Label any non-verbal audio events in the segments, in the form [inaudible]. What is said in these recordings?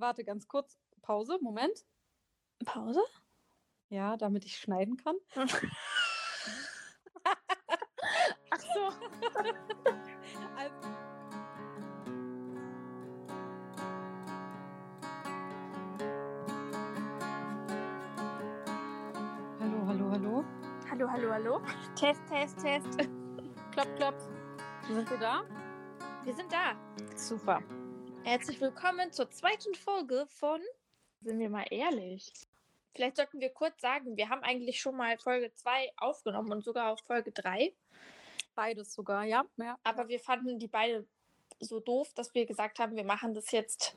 warte ganz kurz. Pause, Moment. Pause? Ja, damit ich schneiden kann. [laughs] Ach so. Also, hallo, hallo, hallo. Hallo, hallo, hallo. Test, Test, Test. [laughs] Klopp, klopp. Sind wir da? Wir sind da. Super. Herzlich willkommen zur zweiten Folge von Sind wir mal ehrlich. Vielleicht sollten wir kurz sagen, wir haben eigentlich schon mal Folge 2 aufgenommen und sogar auch Folge 3. Beides sogar, ja. ja. Aber wir fanden die beide so doof, dass wir gesagt haben, wir machen das jetzt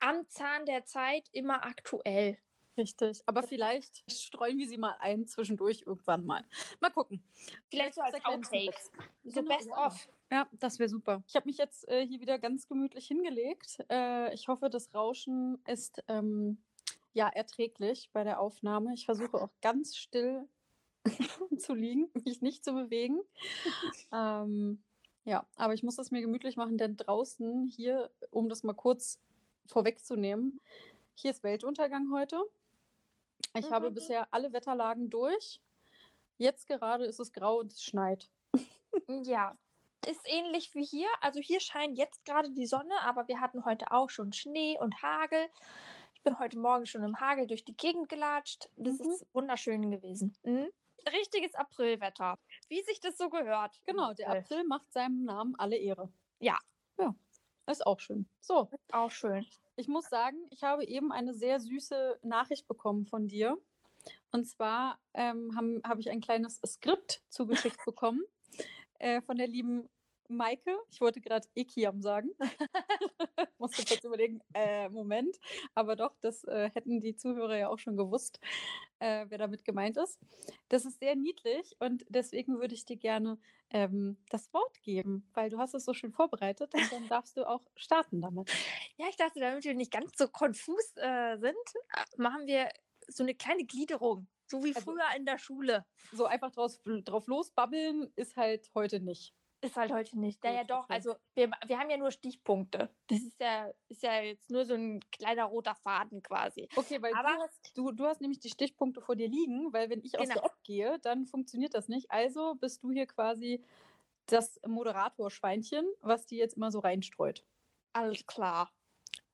am Zahn der Zeit immer aktuell. Richtig. Aber vielleicht streuen wir sie mal ein zwischendurch irgendwann mal. Mal gucken. Vielleicht so als Outtakes. So Genau, best ja. of. Ja, das wäre super. Ich habe mich jetzt äh, hier wieder ganz gemütlich hingelegt. Äh, ich hoffe, das Rauschen ist ähm, ja erträglich bei der Aufnahme. Ich versuche auch ganz still [laughs] zu liegen, mich nicht zu bewegen. ähm, ja, aber ich muss das mir gemütlich machen, denn draußen hier, um das mal kurz vorwegzunehmen, hier ist Weltuntergang heute. Ich habe Mhm. bisher alle Wetterlagen durch. Jetzt gerade ist es grau und es schneit. Ja, ist ähnlich wie hier. Also hier scheint jetzt gerade die Sonne, aber wir hatten heute auch schon Schnee und Hagel. Ich bin heute Morgen schon im Hagel durch die Gegend gelatscht. Das Mhm. ist wunderschön gewesen. Mhm. Richtiges Aprilwetter, wie sich das so gehört. Genau, der April macht seinem Namen alle Ehre. Ja. Ja, ist auch schön. So, Auch schön. ich muss sagen, ich habe eben eine sehr süße Nachricht bekommen von dir. Und zwar ähm, habe hab ich ein kleines Skript zugeschickt bekommen [laughs] äh, von der lieben Maike. Ich wollte gerade Ekiam sagen. [laughs] Musste kurz überlegen, äh, Moment. Aber doch, das äh, hätten die Zuhörer ja auch schon gewusst, äh, wer damit gemeint ist. Das ist sehr niedlich und deswegen würde ich dir gerne ähm, das Wort geben, weil du hast es so schön vorbereitet und dann darfst du auch starten damit. Ja, ich dachte, damit wir nicht ganz so konfus äh, sind, äh, machen wir so eine kleine Gliederung. So wie Also- früher in der Schule. So einfach draus, drauf losbabbeln ist halt heute nicht. Ist halt heute nicht. Naja, doch. Also, wir, wir haben ja nur Stichpunkte. Das ist ja, ist ja jetzt nur so ein kleiner roter Faden quasi. Okay, weil Aber- du, hast, du, du hast nämlich die Stichpunkte vor dir liegen, weil wenn ich aus Genau. der App gehe, dann funktioniert das nicht. Also bist du hier quasi das Moderatorschweinchen, was die jetzt immer so reinstreut. Alles klar.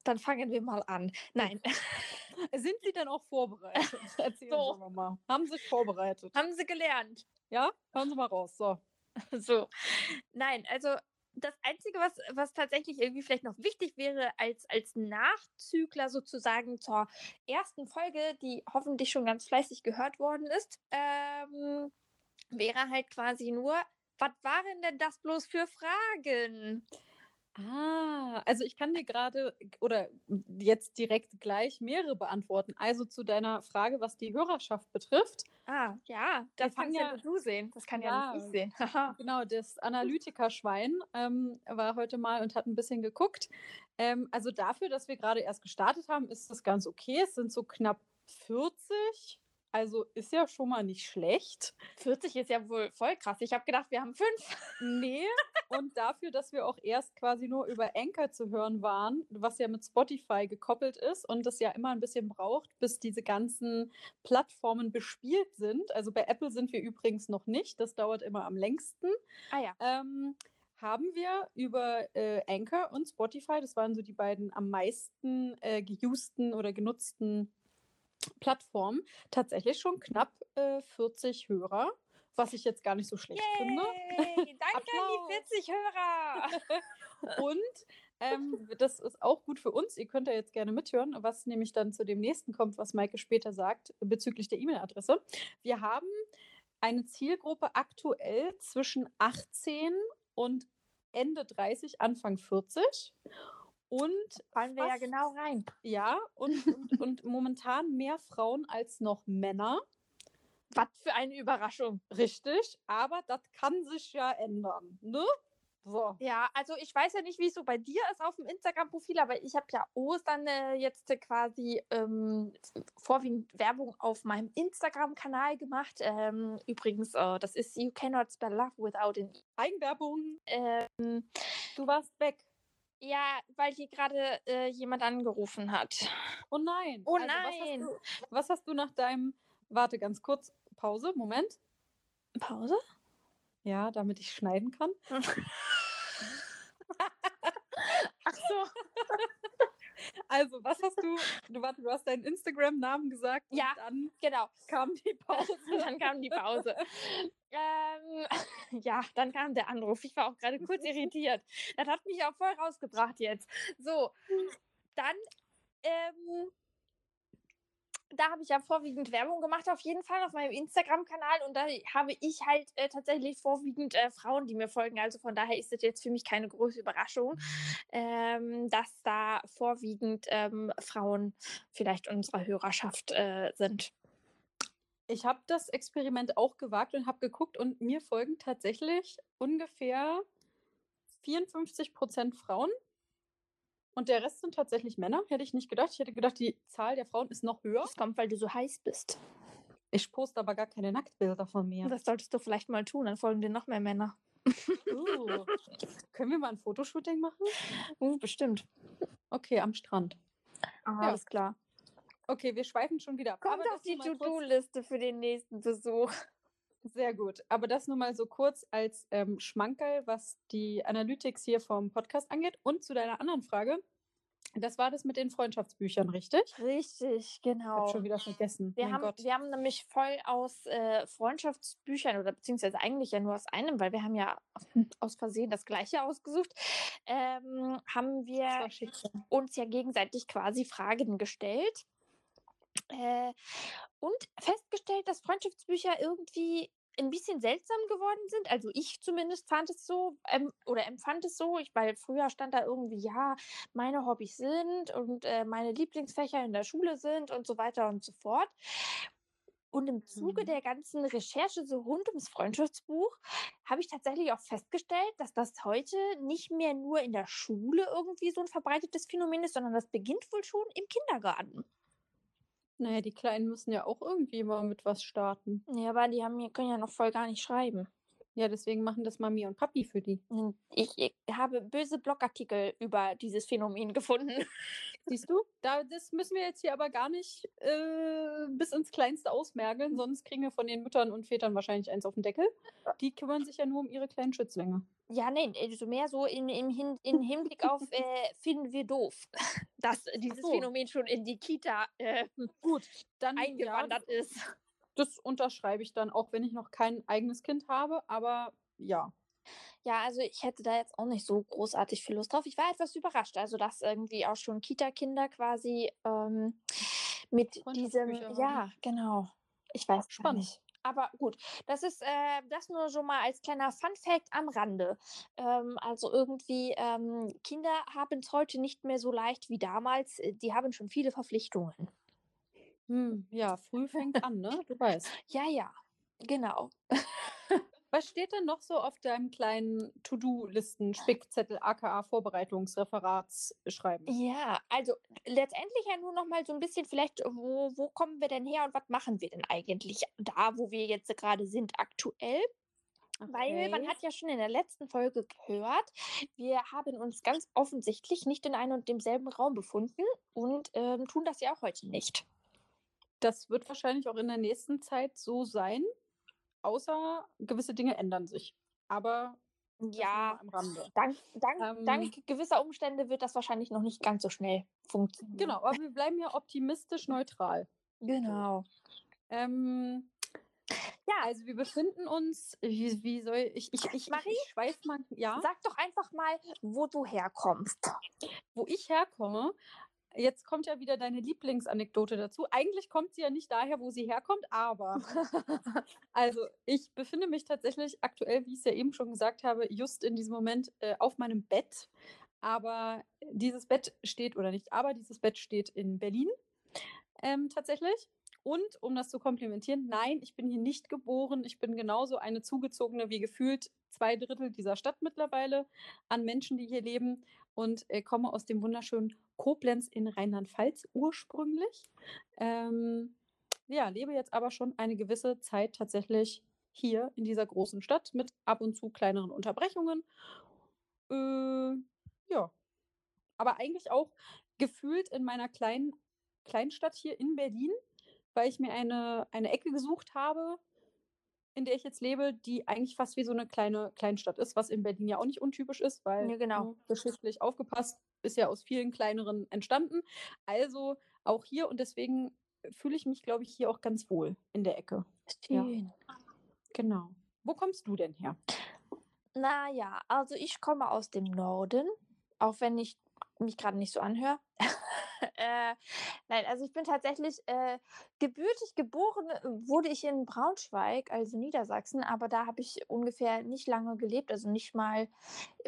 Dann fangen wir mal an. Nein, [laughs] [laughs] Sind sie denn auch vorbereitet? [laughs] Erzählen So. Sie mal. Haben sie sich vorbereitet? haben Sie gelernt. Ja? Hören Sie mal raus. So. [laughs] So. Nein, also das Einzige, was, was tatsächlich irgendwie vielleicht noch wichtig wäre, als, als Nachzügler sozusagen zur ersten Folge, die hoffentlich schon ganz fleißig gehört worden ist, ähm, wäre halt quasi nur, was waren denn das bloß für Fragen? Ah, also ich kann dir gerade oder jetzt direkt gleich mehrere beantworten. Also zu deiner Frage, was die Hörerschaft betrifft. Ah, ja, das kannst ja ja- nur du sehen. Das kann ja, Ja. nicht ich sehen. [laughs] Genau, das Analytikerschwein ähm, war heute mal und hat ein bisschen geguckt. Ähm, also dafür, dass wir gerade erst gestartet haben, ist das ganz okay. Es sind so knapp 40. Also ist ja schon mal nicht schlecht. 40 ist ja wohl voll krass. Ich habe gedacht, wir haben fünf. Nee. [laughs] Und dafür, dass wir auch erst quasi nur über Anchor zu hören waren, was ja mit Spotify gekoppelt ist und das ja immer ein bisschen braucht, bis diese ganzen Plattformen bespielt sind. Also bei Apple sind wir übrigens noch nicht. Das dauert immer am längsten. Ah ja. ähm, haben wir über äh, Anchor und Spotify, das waren so die beiden am meisten äh, geusten oder genutzten Plattformen, tatsächlich schon knapp äh, 40 Hörer, was ich jetzt gar nicht so schlecht finde. Yay! [laughs] Danke an die 40 Hörer. [laughs] Und ähm, das ist auch gut für uns. Ihr könnt ja jetzt gerne mithören, was nämlich dann zu dem nächsten kommt, was Maike später sagt bezüglich der E-Mail-Adresse. Wir haben eine Zielgruppe aktuell zwischen 18 und Ende 30, Anfang 40. Und Fallen wir ja genau rein. ja, und, und, und momentan mehr Frauen als noch Männer. Was für eine Überraschung. Richtig, aber das kann sich ja ändern. Ne? So. Ja, also ich weiß ja nicht, wie es so bei dir ist auf dem Instagram-Profil, aber ich habe ja Ostern äh, jetzt äh, quasi ähm, vorwiegend Werbung auf meinem Instagram-Kanal gemacht. Ähm, übrigens, äh, das ist You Cannot Spell Love Without an E. Eigenwerbung. Ähm, Du warst weg. Ja, weil hier gerade äh, jemand angerufen hat. Oh nein. Oh Also, was hast nein. du, was hast du nach deinem. Warte ganz kurz. Pause, Moment. Pause? Ja, damit ich schneiden kann. [laughs] Ach so. [laughs] Also, was hast du. Du, warte, du hast deinen Instagram-Namen gesagt. Ja. Dann Genau. kam die [laughs] Pause. dann kam die Pause. ähm, [laughs] ja, dann kam der Anruf. Ich war auch gerade kurz [laughs] irritiert. Das hat mich auch voll rausgebracht jetzt. So, dann, ähm, da habe ich ja vorwiegend Werbung gemacht, auf jeden Fall auf meinem Instagram-Kanal. Und da habe ich halt äh, tatsächlich vorwiegend äh, Frauen, die mir folgen. Also von daher ist das jetzt für mich keine große Überraschung, ähm, dass da vorwiegend ähm, Frauen vielleicht unserer Hörerschaft äh, sind. Ich habe das Experiment auch gewagt und habe geguckt und mir folgen tatsächlich ungefähr 54 Prozent Frauen. Und der Rest sind tatsächlich Männer. Hätte ich nicht gedacht. Ich hätte gedacht, die Zahl der Frauen ist noch höher. Das kommt, weil du so heiß bist. Ich poste aber gar keine Nacktbilder von mir. Das solltest du vielleicht mal tun, dann folgen dir noch mehr Männer. Uh. Können wir mal ein Fotoshooting machen? Uh, bestimmt. Okay, am Strand. Ah, Ja. Alles klar. Okay, wir schweifen schon wieder ab. Kommt Aber auf die To-Do-Liste für den nächsten Besuch. Sehr gut. Aber das nur mal so kurz als ähm, Schmankerl, was die Analytics hier vom Podcast angeht. Und zu deiner anderen Frage. Das war das mit den Freundschaftsbüchern, richtig? Richtig, Ich genau. habe schon wieder vergessen. Wir mein haben, Gott. wir haben nämlich voll aus äh, Freundschaftsbüchern oder beziehungsweise eigentlich ja nur aus einem, weil wir haben ja aus Versehen das gleiche ausgesucht, ähm, haben wir uns ja gegenseitig quasi Fragen gestellt äh, und festgestellt, dass Freundschaftsbücher irgendwie ein bisschen seltsam geworden sind. Also ich zumindest fand es so ähm, oder empfand es so, ich, weil früher stand da irgendwie, ja, meine Hobbys sind und äh, meine Lieblingsfächer in der Schule sind und so weiter und so fort. Und im Zuge Mhm. der ganzen Recherche so rund ums Freundschaftsbuch habe ich tatsächlich auch festgestellt, dass das heute nicht mehr nur in der Schule irgendwie so ein verbreitetes Phänomen ist, sondern das beginnt wohl schon im Kindergarten. Naja, die Kleinen müssen ja auch irgendwie mal mit was starten. Ja, aber die haben, können ja noch voll gar nicht schreiben. Ja, deswegen machen das Mami und Papi für die. Und Ich, ich habe böse Blogartikel über dieses Phänomen gefunden. [laughs] Siehst du? Da, das müssen wir jetzt hier aber gar nicht äh, bis ins Kleinste ausmergeln, sonst kriegen wir von den Müttern und Vätern wahrscheinlich eins auf den Deckel. Die kümmern sich ja nur um ihre kleinen Schützlinge. Ja, nee, also mehr so in, im, Hin, in Hinblick auf [laughs] äh, finden wir doof, [laughs] dass dieses so. Phänomen schon in die Kita äh, Gut, dann ja, eingewandert ist. Das unterschreibe ich dann, auch wenn ich noch kein eigenes Kind habe, aber ja. Ja, also ich hätte da jetzt auch nicht so großartig viel Lust drauf. Ich war etwas überrascht, also dass irgendwie auch schon Kita-Kinder quasi ähm, mit diesem, Freundschaftsbücher haben. ja, genau. Ich weiß Spannend. nicht. Aber gut, das ist äh, das nur schon mal als kleiner Fun-Fact am Rande. Ähm, also irgendwie, ähm, Kinder haben es heute nicht mehr so leicht wie damals. Die haben schon viele Verpflichtungen. Hm, ja, früh fängt an, ne? Du weißt. [laughs] Ja, ja, genau. [laughs] Was steht denn noch so auf deinem kleinen To-Do-Listen-Spickzettel, aka Vorbereitungs-Referatsschreiben? Ja, also letztendlich ja nur noch mal so ein bisschen vielleicht, wo, wo kommen wir denn her und was machen wir denn eigentlich da, wo wir jetzt gerade sind aktuell? Weil man Okay. hat ja schon in der letzten Folge gehört, wir haben uns ganz offensichtlich nicht in einem und demselben Raum befunden und ähm, tun das ja auch heute nicht. Das wird wahrscheinlich auch in der nächsten Zeit so sein, außer gewisse Dinge ändern sich. Aber Ja, dank, dank, Ähm, dank gewisser Umstände wird das wahrscheinlich noch nicht ganz so schnell funktionieren. Genau, aber wir bleiben ja optimistisch neutral. Genau. Ähm, Ja. also wir befinden uns, wie, wie soll ich, ich, ich, Marie? ich, schweif mal, ja, Sag doch einfach mal, wo du herkommst. wo ich herkomme. Jetzt kommt ja wieder deine Lieblingsanekdote dazu. Eigentlich kommt sie ja nicht daher, wo sie herkommt, aber [laughs] also ich befinde mich tatsächlich aktuell, wie ich es ja eben schon gesagt habe, just in diesem Moment äh, auf meinem Bett. Aber dieses Bett steht, oder nicht, aber dieses Bett steht in Berlin ähm, tatsächlich. Und um das zu komplementieren, nein, ich bin hier nicht geboren. Ich bin genauso eine zugezogene wie gefühlt zwei Drittel dieser Stadt mittlerweile an Menschen, die hier leben und äh, komme aus dem wunderschönen Koblenz in Rheinland-Pfalz ursprünglich. Ähm, ja, lebe jetzt aber schon eine gewisse Zeit tatsächlich hier in dieser großen Stadt mit ab und zu kleineren Unterbrechungen. Äh, ja, aber eigentlich auch gefühlt in meiner kleinen Kleinstadt hier in Berlin, weil ich mir eine, eine Ecke gesucht habe, in der ich jetzt lebe, die eigentlich fast wie so eine kleine Kleinstadt ist, was in Berlin ja auch nicht untypisch ist, weil Ja, genau. ne, geschichtlich aufgepasst ist ja aus vielen kleineren entstanden. Also auch hier und deswegen fühle ich mich, glaube ich, hier auch ganz wohl in der Ecke. Ja. Schön. Genau. Wo kommst du denn her? Naja, also ich komme aus dem Norden, auch wenn ich mich gerade nicht so anhöre. [laughs] äh, nein, also ich bin tatsächlich äh, gebürtig geboren, äh, wurde ich in Braunschweig, also Niedersachsen, aber da habe ich ungefähr nicht lange gelebt, also nicht mal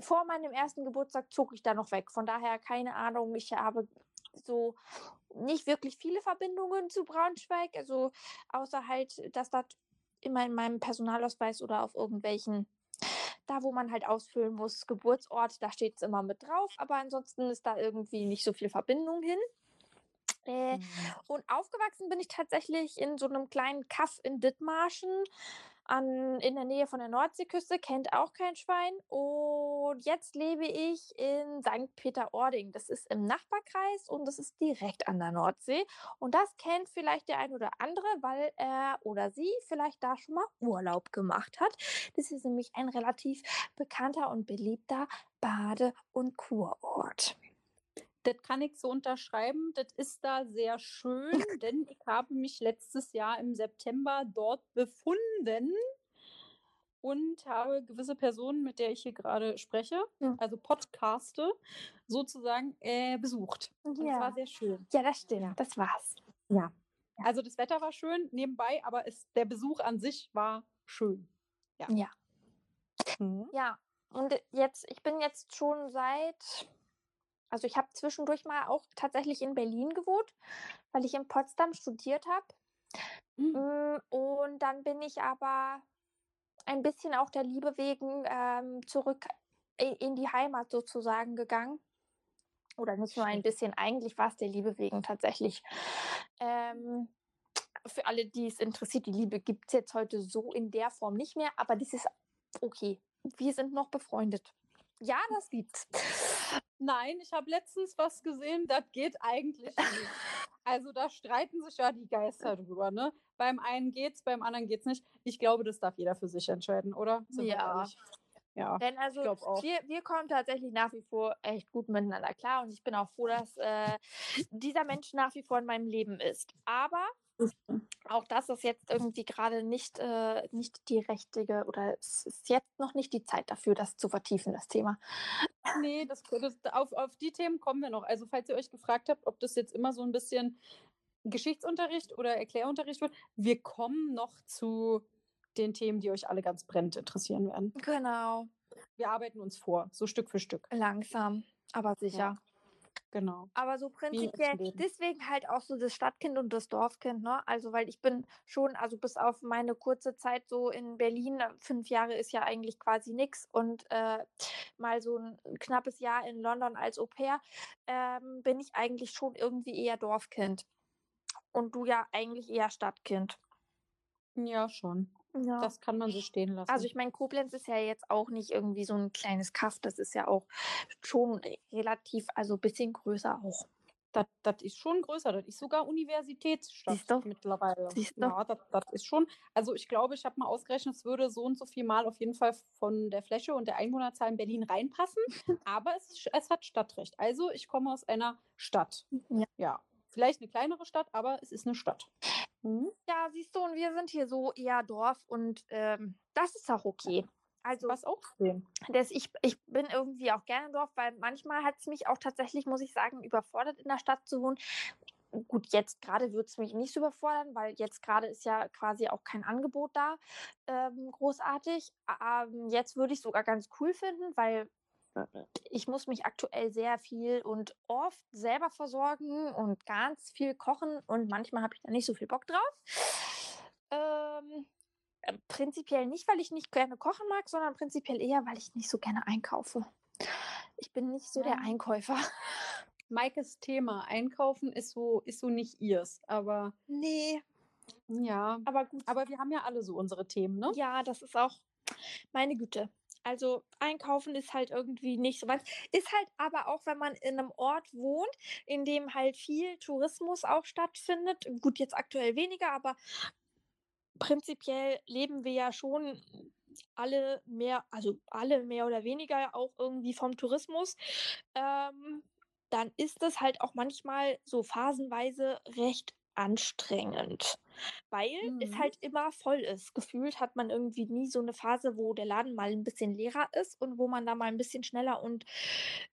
vor meinem ersten Geburtstag zog ich da noch weg. Von daher keine Ahnung, ich habe so nicht wirklich viele Verbindungen zu Braunschweig, also außer halt, dass das immer in meinem Personalausweis oder auf irgendwelchen da, wo man halt ausfüllen muss, Geburtsort, da steht es immer mit drauf, aber ansonsten ist da irgendwie nicht so viel Verbindung hin. Äh, Mhm. und aufgewachsen bin ich tatsächlich in so einem kleinen Kaff in Dithmarschen an, in der Nähe von der Nordseeküste, kennt auch kein Schwein. Und jetzt lebe ich in St. Peter-Ording. Das ist im Nachbarkreis und das ist direkt an der Nordsee. Und das kennt vielleicht der ein oder andere, weil er oder sie vielleicht da schon mal Urlaub gemacht hat. Das ist nämlich ein relativ bekannter und beliebter Bade- und Kurort. Das kann ich so unterschreiben. Das ist da sehr schön, [laughs] denn ich habe mich letztes Jahr im September dort befunden und habe gewisse Personen, mit der ich hier gerade spreche, Ja. also podcaste, sozusagen äh, besucht. Und es war sehr schön. Ja, das stimmt. Ja. Das war's. Ja. Also das Wetter war schön nebenbei, aber es, der Besuch an sich war schön. Ja. Ja. Mhm. Ja, und jetzt, ich bin jetzt schon seit, also ich habe zwischendurch mal auch tatsächlich in Berlin gewohnt, weil ich in Potsdam studiert habe. Mhm. Und dann bin ich aber ein bisschen auch der Liebe wegen ähm, zurück in, die Heimat sozusagen gegangen. Oder nicht nur ein bisschen, eigentlich war es der Liebe wegen tatsächlich. Ähm, für alle, die es interessiert, die Liebe gibt es jetzt heute so in der Form nicht mehr, aber das ist okay. Wir sind noch befreundet. Ja, das gibt's. Nein, ich habe letztens was gesehen, das geht eigentlich nicht. Also da streiten sich ja die Geister drüber, ne? Beim einen geht's, beim anderen geht's nicht. Ich glaube, das darf jeder für sich entscheiden, oder? Sind Ja. Ja. Denn also wir, wir kommen tatsächlich nach wie vor echt gut miteinander klar und ich bin auch froh, dass äh, dieser Mensch nach wie vor in meinem Leben ist. Aber auch das ist jetzt irgendwie gerade nicht, äh, nicht die richtige oder es ist jetzt noch nicht die Zeit dafür, das zu vertiefen, das Thema. Nee, das, das, auf, auf die Themen kommen wir noch. Also, falls ihr euch gefragt habt, ob das jetzt immer so ein bisschen Geschichtsunterricht oder Erklärunterricht wird, wir kommen noch zu den Themen, die euch alle ganz brennend interessieren werden. Genau. Wir arbeiten uns vor, so Stück für Stück. Langsam, aber sicher. Genau. Aber so prinzipiell, deswegen halt auch so das Stadtkind und das Dorfkind, ne? Also, weil ich bin schon, also bis auf meine kurze Zeit so in Berlin, äh, fünf Jahre ist ja eigentlich quasi nix und äh, mal so ein knappes Jahr in London als Au pair, ähm, bin ich eigentlich schon irgendwie eher Dorfkind. Und du ja eigentlich eher Stadtkind. Ja, schon. Ja. Das kann man so stehen lassen. Also ich meine, Koblenz ist ja jetzt auch nicht irgendwie so ein kleines Kaff, das ist ja auch schon relativ, also ein bisschen größer auch. das, das ist schon größer. Das ist sogar Universitätsstadt mittlerweile. Ja, das, das ist schon. Also ich glaube, ich habe mal ausgerechnet, es würde so und so viel Mal auf jeden Fall von der Fläche und der Einwohnerzahl in Berlin reinpassen. [laughs] Aber es, ist- es hat Stadtrecht. Also ich komme aus einer Stadt. Ja. ja. Vielleicht eine kleinere Stadt, aber es ist eine Stadt. Mhm. Ja, siehst du, und wir sind hier so eher Dorf und ähm, das ist auch okay. Also Was auch das, ich, ich bin irgendwie auch gerne im Dorf, weil manchmal hat es mich auch tatsächlich, muss ich sagen, überfordert, in der Stadt zu wohnen. Gut, jetzt gerade wird es mich nicht so überfordern, weil jetzt gerade ist ja quasi auch kein Angebot da, ähm, großartig. Ähm, jetzt würde ich sogar ganz cool finden, weil ich muss mich aktuell sehr viel und oft selber versorgen und ganz viel kochen und manchmal habe ich da nicht so viel Bock drauf. Ähm, äh, prinzipiell nicht, weil ich nicht gerne kochen mag, sondern prinzipiell eher, weil ich nicht so gerne einkaufe. Ich bin nicht so der Ja. Einkäufer. Maikes Thema Einkaufen ist so, ist so nicht ihrs. Aber Nee, ja. aber gut. Aber wir haben ja alle so unsere Themen, ne? Ja, das ist auch meine Güte. Also einkaufen ist halt irgendwie nicht so weit. Ist halt aber auch, wenn man in einem Ort wohnt, in dem halt viel Tourismus auch stattfindet. Gut, jetzt aktuell weniger, aber prinzipiell leben wir ja schon alle mehr, also alle mehr oder weniger auch irgendwie vom Tourismus. Ähm, dann ist es halt auch manchmal so phasenweise recht anstrengend, weil es Mhm. halt immer voll ist. Gefühlt hat man irgendwie nie so eine Phase, wo der Laden mal ein bisschen leerer ist und wo man da mal ein bisschen schneller und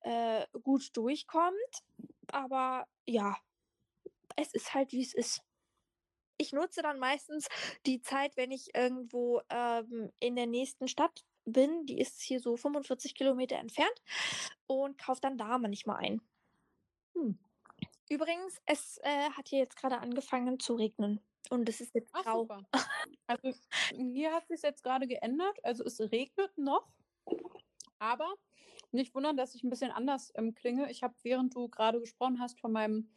äh, gut durchkommt. Aber ja, es ist halt, wie es ist. Ich nutze dann meistens die Zeit, wenn ich irgendwo ähm, in der nächsten Stadt bin. Die ist hier so 45 Kilometer entfernt und kaufe dann da manchmal ein. Hm. Übrigens, es äh, hat hier jetzt gerade angefangen zu regnen und es ist jetzt Ach, grau. super. Also hier hat sich jetzt gerade geändert. Also es regnet noch, aber nicht wundern, dass ich ein bisschen anders ähm, klinge. Ich habe, während du gerade gesprochen hast, von meinem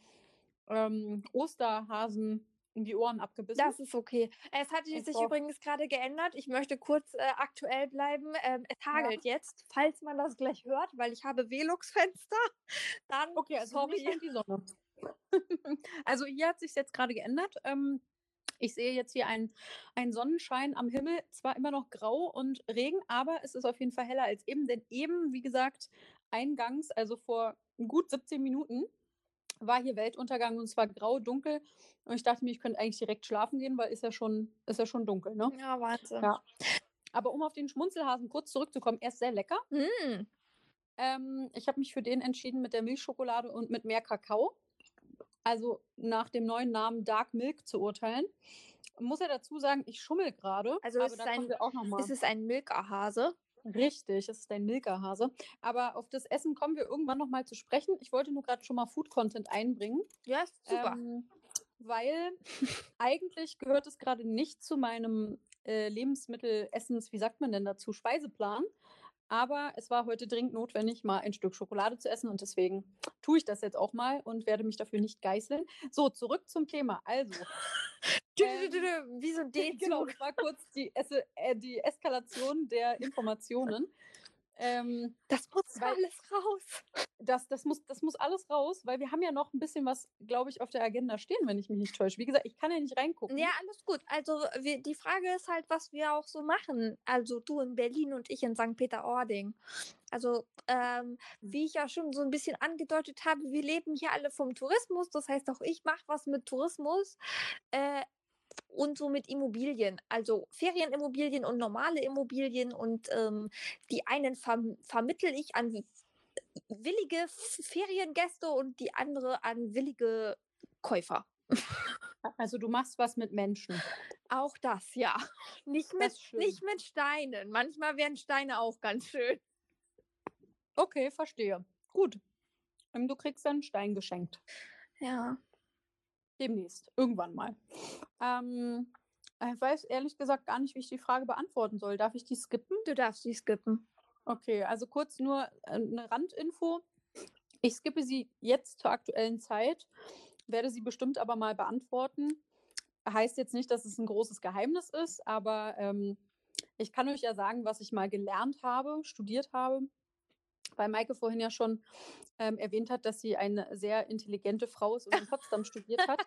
ähm, Osterhasen in die Ohren abgebissen. Das ist okay. Es hat Ich sich brauch- übrigens gerade geändert. Ich möchte kurz äh, aktuell bleiben. Ähm, es hagelt jetzt, falls man das gleich hört, weil ich habe Velux-Fenster. [laughs] Dann, Okay, also sorry. nicht die Sonne. [laughs] also hier hat sich jetzt gerade geändert. Ähm, ich sehe jetzt hier einen, einen Sonnenschein am Himmel, zwar immer noch grau und Regen, aber es ist auf jeden Fall heller als eben, denn eben, wie gesagt, eingangs, also vor gut 17 Minuten, war hier Weltuntergang und es war grau, dunkel. Und ich dachte mir, ich könnte eigentlich direkt schlafen gehen, weil ist ja schon, ist ja schon dunkel, ne? Ja, Wahnsinn. Ja. Aber um auf den Schmunzelhasen kurz zurückzukommen, er ist sehr lecker. Mm. Ähm, ich habe mich für den entschieden mit der Milchschokolade und mit mehr Kakao. Also nach dem neuen Namen Dark Milk zu urteilen. Muss ja dazu sagen, ich schummel gerade. Also es ist da ein- kommen wir auch noch mal. Ist es ein Milka-Hase? Richtig, es ist ein Milka-Hase. Aber auf das Essen kommen wir irgendwann noch mal zu sprechen. Ich wollte nur gerade schon mal Food-Content einbringen. Ja, ist super. Ähm, weil eigentlich gehört es gerade nicht zu meinem äh, Lebensmittelessens, wie sagt man denn dazu, Speiseplan. Aber es war heute dringend notwendig, mal ein Stück Schokolade zu essen und deswegen tue ich das jetzt auch mal und werde mich dafür nicht geißeln. So, zurück zum Thema. Also, ähm, Wie so ein [laughs] genau, das war kurz die, Esse, äh, die Eskalation der Informationen. Ähm, Das muss Weil- alles raus. das, das, muss, das muss alles raus, weil wir haben ja noch ein bisschen was, glaube ich, auf der Agenda stehen, wenn ich mich nicht täusche. Wie gesagt, ich kann ja nicht reingucken. Ja, alles gut. Also wir, die Frage ist halt, was wir auch so machen. Also du in Berlin und ich in St. Peter-Ording. Also ähm, wie ich ja schon so ein bisschen angedeutet habe, wir leben hier alle vom Tourismus. Das heißt, auch ich mache was mit Tourismus äh, und so mit Immobilien. Also Ferienimmobilien und normale Immobilien. Und ähm, die einen verm vermittel ich an willige Feriengäste und die andere an willige Käufer. Also du machst was mit Menschen. Auch das, ja. Nicht mit, nicht mit Steinen. Manchmal wären Steine auch ganz schön. Okay, verstehe. Gut. Ähm, Du kriegst dann einen Stein geschenkt. Ja. Demnächst. Irgendwann mal. Ähm, ich weiß ehrlich gesagt gar nicht, wie ich die Frage beantworten soll. Darf ich die skippen? Du darfst sie skippen. Okay, also kurz nur äh, eine Randinfo. Ich skippe sie jetzt zur aktuellen Zeit, werde sie bestimmt aber mal beantworten. Heißt jetzt nicht, dass es ein großes Geheimnis ist, aber ähm, ich kann euch ja sagen, was ich mal gelernt habe, studiert habe. Weil Maike vorhin ja schon ähm, erwähnt hat, dass sie eine sehr intelligente Frau ist und in Potsdam studiert hat,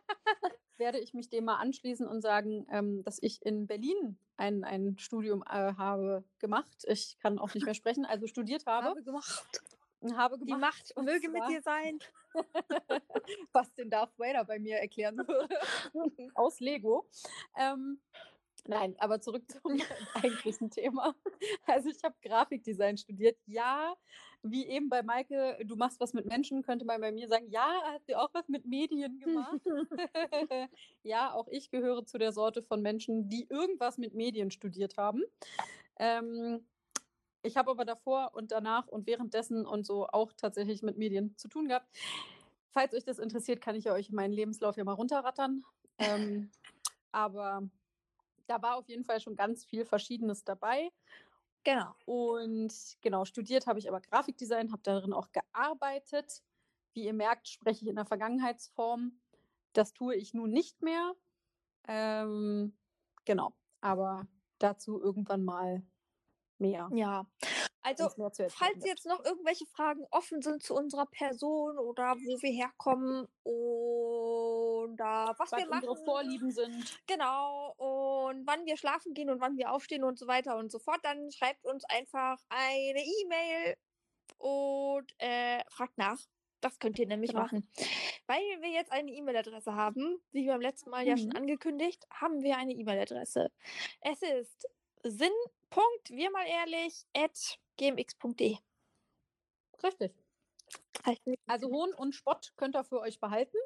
werde ich mich dem mal anschließen und sagen, ähm, dass ich in Berlin ein, ein Studium äh, habe gemacht. Ich kann auch nicht mehr sprechen, also studiert habe. Habe gemacht. habe Die gemacht, Macht und möge mit dir sein. [laughs] was den Darth Vader bei mir erklären würde. [laughs] Aus Lego. Ähm, nein, aber zurück zum [laughs] [laughs] eigentlichen Thema. Also ich habe Grafikdesign studiert. Ja, wie eben bei Maike, du machst was mit Menschen, könnte man bei mir sagen, ja, hast du auch was mit Medien gemacht? [laughs] ja, auch ich gehöre zu der Sorte von Menschen, die irgendwas mit Medien studiert haben. Ähm, ich habe aber davor und danach und währenddessen und so auch tatsächlich mit Medien zu tun gehabt. Falls euch das interessiert, kann ich ja euch meinen Lebenslauf ja mal runterrattern. Ähm, aber da war auf jeden Fall schon ganz viel Verschiedenes dabei. Genau. Und genau, studiert habe ich aber Grafikdesign, habe darin auch gearbeitet. Wie ihr merkt, spreche ich in der Vergangenheitsform. Das tue ich nun nicht mehr. Ähm, genau, aber dazu irgendwann mal mehr. Ja. Also, falls jetzt noch irgendwelche Fragen offen sind zu unserer Person oder wo wir herkommen oder was was wir machen, unsere Vorlieben sind. genau, und wann wir schlafen gehen und wann wir aufstehen und so weiter und so fort, dann schreibt uns einfach eine E-Mail und äh, fragt nach. Das könnt ihr nämlich Genau. machen. Weil wir jetzt eine E-Mail-Adresse haben, wie beim letzten Mal ja schon Mhm. angekündigt, haben wir eine E-Mail-Adresse. Es ist sinn.wirmalehrlich at gmx.de. Richtig. Also Hohn und Spott könnt ihr für euch behalten.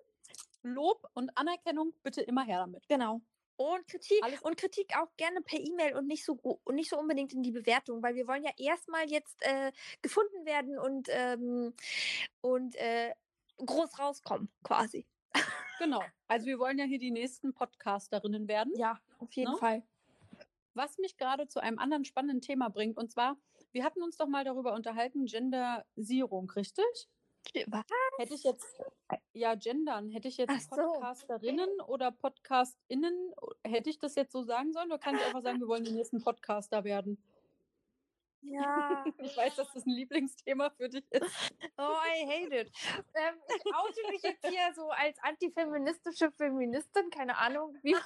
Lob und Anerkennung bitte immer her damit. Genau. Und Kritik Alles- und Kritik auch gerne per E-Mail und nicht so und nicht so unbedingt in die Bewertung, weil wir wollen ja erstmal jetzt äh, gefunden werden und ähm, und äh, groß rauskommen, quasi. Genau. Also wir wollen ja hier die nächsten Podcasterinnen werden. Ja, auf jeden Ne? Fall. Was mich gerade zu einem anderen spannenden Thema bringt. Und zwar, wir hatten uns doch mal darüber unterhalten, Genderisierung, richtig? Was? Hätte ich jetzt, ja, gendern, hätte ich jetzt so. Podcasterinnen oder PodcastInnen, hätte ich das jetzt so sagen sollen? Oder kann ich einfach sagen, wir wollen die nächsten Podcaster werden? Ja. [laughs] Ich weiß, dass das ein Lieblingsthema für dich ist. Oh, I hate it. Ähm, ich oute mich jetzt hier so als antifeministische Feministin, keine Ahnung, wie man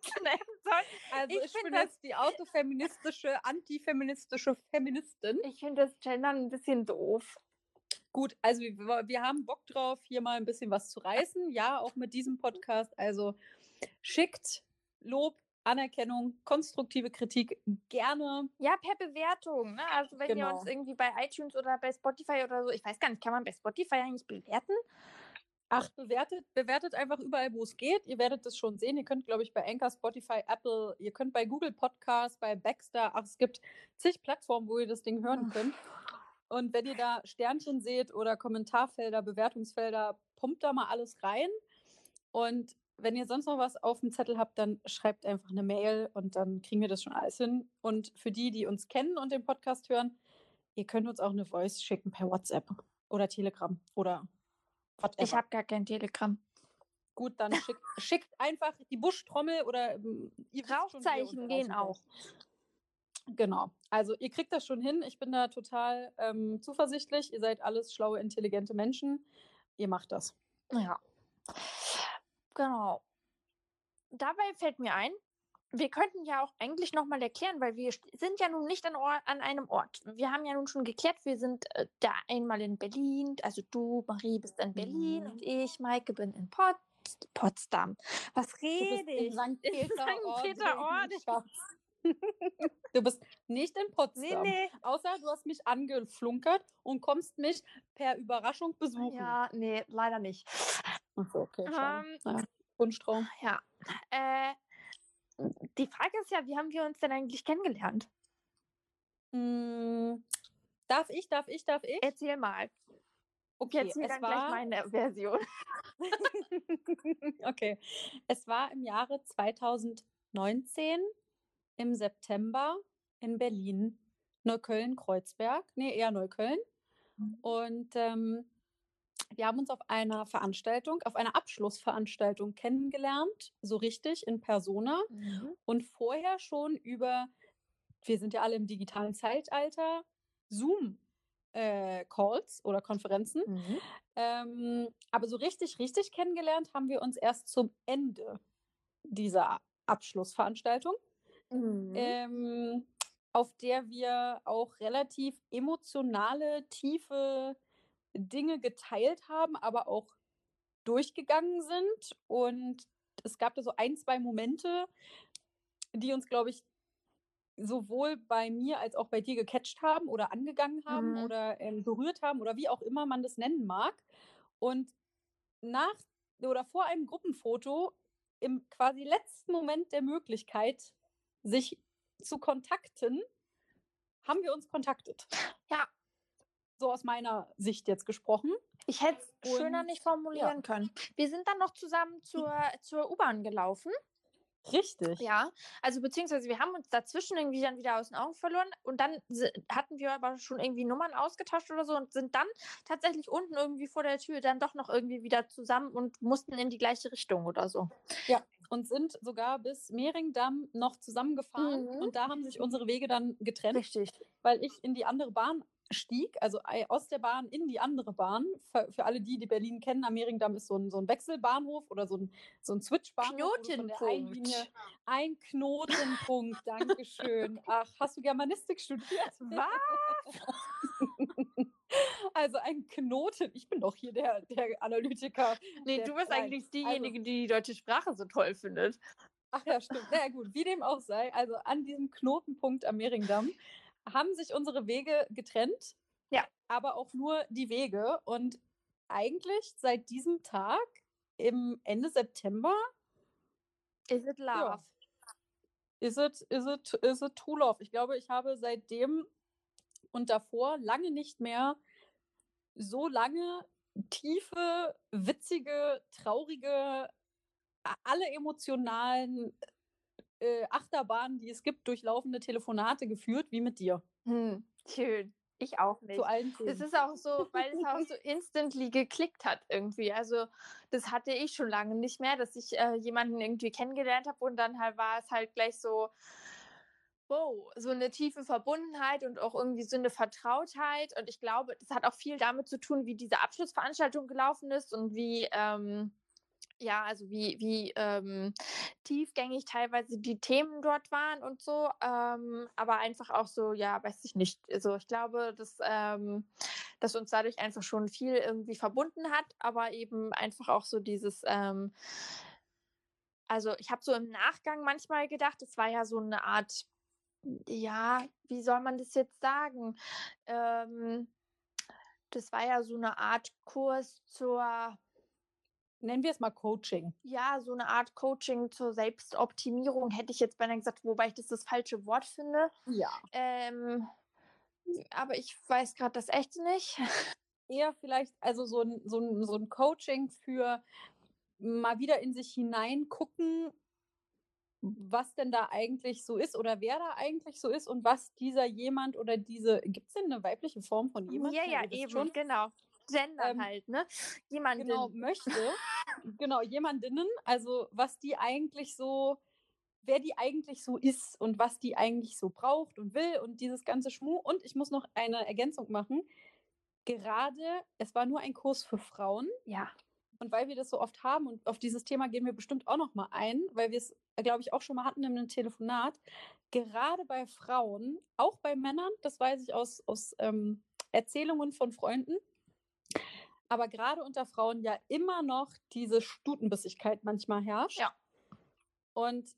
es [laughs] nennen soll. Also Ich ich, bin das- jetzt die autofeministische, antifeministische Feministin. Ich finde das Gendern ein bisschen doof. Gut, also wir, wir haben Bock drauf, hier mal ein bisschen was zu reißen. Ja, auch mit diesem Podcast. Also schickt Lob, Anerkennung, konstruktive Kritik gerne. Ja, per Bewertung. Ne? Also wenn ihr Genau. uns irgendwie bei iTunes oder bei Spotify oder so, ich weiß gar nicht, kann man bei Spotify eigentlich bewerten? Ach, bewertet, bewertet einfach überall, wo es geht. Ihr werdet das schon sehen. Ihr könnt, glaube ich, bei Anchor, Spotify, Apple, ihr könnt bei Google Podcast, bei Baxter, ach, es gibt zig Plattformen, wo ihr das Ding hören könnt. Und wenn ihr da Sternchen seht oder Kommentarfelder, Bewertungsfelder, pumpt da mal alles rein. Und wenn ihr sonst noch was auf dem Zettel habt, dann schreibt einfach eine Mail und dann kriegen wir das schon alles hin. Und für die, die uns kennen und den Podcast hören, ihr könnt uns auch eine Voice schicken per WhatsApp oder Telegram oder whatever. Ich habe gar kein Telegram. Gut, dann schickt, schickt einfach die Buschtrommel oder ähm, ihr Rauchzeichen gehen auch. Genau. Also ihr kriegt das schon hin. Ich bin da total ähm, zuversichtlich. Ihr seid alles schlaue, intelligente Menschen. Ihr macht das. Ja. Genau. Dabei fällt mir ein, wir könnten ja auch eigentlich nochmal erklären, weil wir sind ja nun nicht an, Or an einem Ort. Wir haben ja nun schon geklärt, wir sind äh, da einmal in Berlin, also du, Marie, bist in Berlin Mhm. und ich, Maike, bin in Pot Potsdam. Was rede in ich? St. Peter-Ording, Peter-Ording. Du bist nicht in Nee, Potsdam. nee. Außer du hast mich angeflunkert und kommst mich per Überraschung besuchen. Ja, nee, leider nicht. Ach so, okay. schade. Ähm, Naja, Wunschtraum. Ja. Äh, die Frage ist ja, wie haben wir uns denn eigentlich kennengelernt? Mm, Darf ich, darf ich, darf ich? Erzähl mal. Okay, erzähl es dann gleich war, meine Version. [laughs] okay, es war im Jahre 2019 im September in Berlin, Neukölln-Kreuzberg, nee, eher Neukölln. Und ähm, wir haben uns auf einer Veranstaltung, auf einer Abschlussveranstaltung kennengelernt, so richtig in Persona Mhm. und vorher schon über, wir sind ja alle im digitalen Zeitalter, Zoom-Calls oder Konferenzen. Mhm. Ähm, aber so richtig, richtig kennengelernt haben wir uns erst zum Ende dieser Abschlussveranstaltung, Mhm. ähm, auf der wir auch relativ emotionale, tiefe Dinge geteilt haben, aber auch durchgegangen sind. Und es gab da so ein, zwei Momente, die uns, glaube ich, sowohl bei mir als auch bei dir gecatcht haben oder angegangen haben Mhm. oder ähm, berührt haben oder wie auch immer man das nennen mag. Und nach oder vor einem Gruppenfoto im quasi letzten Moment der Möglichkeit, sich zu kontakten, haben wir uns kontaktet. Ja. So aus meiner Sicht jetzt gesprochen. Ich hätte es schöner nicht formulieren können. Wir sind dann noch zusammen zur, zur U-Bahn gelaufen. Richtig. Ja, also beziehungsweise wir haben uns dazwischen irgendwie dann wieder aus den Augen verloren und dann hatten wir aber schon irgendwie Nummern ausgetauscht oder so und sind dann tatsächlich unten irgendwie vor der Tür dann doch noch irgendwie wieder zusammen und mussten in die gleiche Richtung oder so. Und und sind sogar bis Mehringdamm noch zusammengefahren. Mhm. Und da haben sich unsere Wege dann getrennt, Richtig. weil ich in die andere Bahn stieg, also aus der Bahn in die andere Bahn. Für, für alle die, die Berlin kennen, am Mehringdamm ist so ein, so ein Wechselbahnhof oder so ein, so ein Switchbahnhof. Knotenpunkt. Ein Knotenpunkt, Dankeschön. [laughs] Ach, hast du Germanistik studiert? Was? [laughs] [laughs] Also ein Knoten. Ich bin doch hier der, der Analytiker. Nee, Der- du bist nein, eigentlich also- diejenige, die die deutsche Sprache so toll findet. Ach ja, stimmt. Na ja, gut, wie dem auch sei. Also an diesem Knotenpunkt am Mehringdamm haben sich unsere Wege getrennt. Ja. Aber auch nur die Wege. Und eigentlich seit diesem Tag im Ende September Is it love? Ja. ist es is it, is it true love. Ich glaube, ich habe seitdem und davor lange nicht mehr so lange tiefe, witzige, traurige, alle emotionalen äh, Achterbahnen, die es gibt, durchlaufende Telefonate geführt, wie mit dir. Hm, schön. Ich auch nicht. Zu allen Es Themen. ist auch so, weil es auch [laughs] so instantly geklickt hat irgendwie. Also das hatte ich schon lange nicht mehr, dass ich äh, jemanden irgendwie kennengelernt habe und dann halt war es halt gleich so, wow, so eine tiefe Verbundenheit und auch irgendwie so eine Vertrautheit. Und ich glaube, das hat auch viel damit zu tun, wie diese Abschlussveranstaltung gelaufen ist und wie, ähm, ja, also wie, wie ähm, tiefgängig teilweise die Themen dort waren und so, ähm, aber einfach auch so, ja, weiß ich nicht. Also ich glaube, dass, ähm, dass uns dadurch einfach schon viel irgendwie verbunden hat, aber eben einfach auch so dieses, ähm, also ich habe so im Nachgang manchmal gedacht, es war ja so eine Art, ja, wie soll man das jetzt sagen? Ähm, das war ja so eine Art Kurs zur Nennen wir es mal Coaching. ja, so eine Art Coaching zur Selbstoptimierung hätte ich jetzt beinahe gesagt, wobei ich das das falsche Wort finde. Ja. Ähm, aber ich weiß gerade das echt nicht. [laughs] Eher vielleicht, also so ein, so ein, so ein Coaching für mal wieder in sich hineingucken, was denn da eigentlich so ist oder wer da eigentlich so ist und was dieser jemand oder diese, gibt es denn eine weibliche Form von jemand? ja, ja, wisst eben, schon. genau. Gendern Ähm, halt, ne? Jemanden. [laughs] genau möchte, genau, jemandinnen, also was die eigentlich so, wer die eigentlich so ist und was die eigentlich so braucht und will und dieses ganze Schmu. Und ich muss noch eine Ergänzung machen. Gerade, es war nur ein Kurs für Frauen Ja. Und weil wir das so oft haben und auf dieses Thema gehen wir bestimmt auch noch mal ein, weil wir es, glaube ich, auch schon mal hatten in einem Telefonat. Gerade bei Frauen, auch bei Männern, das weiß ich aus, aus ähm, Erzählungen von Freunden, aber gerade unter Frauen ja immer noch diese Stutenbissigkeit manchmal herrscht. Ja. Und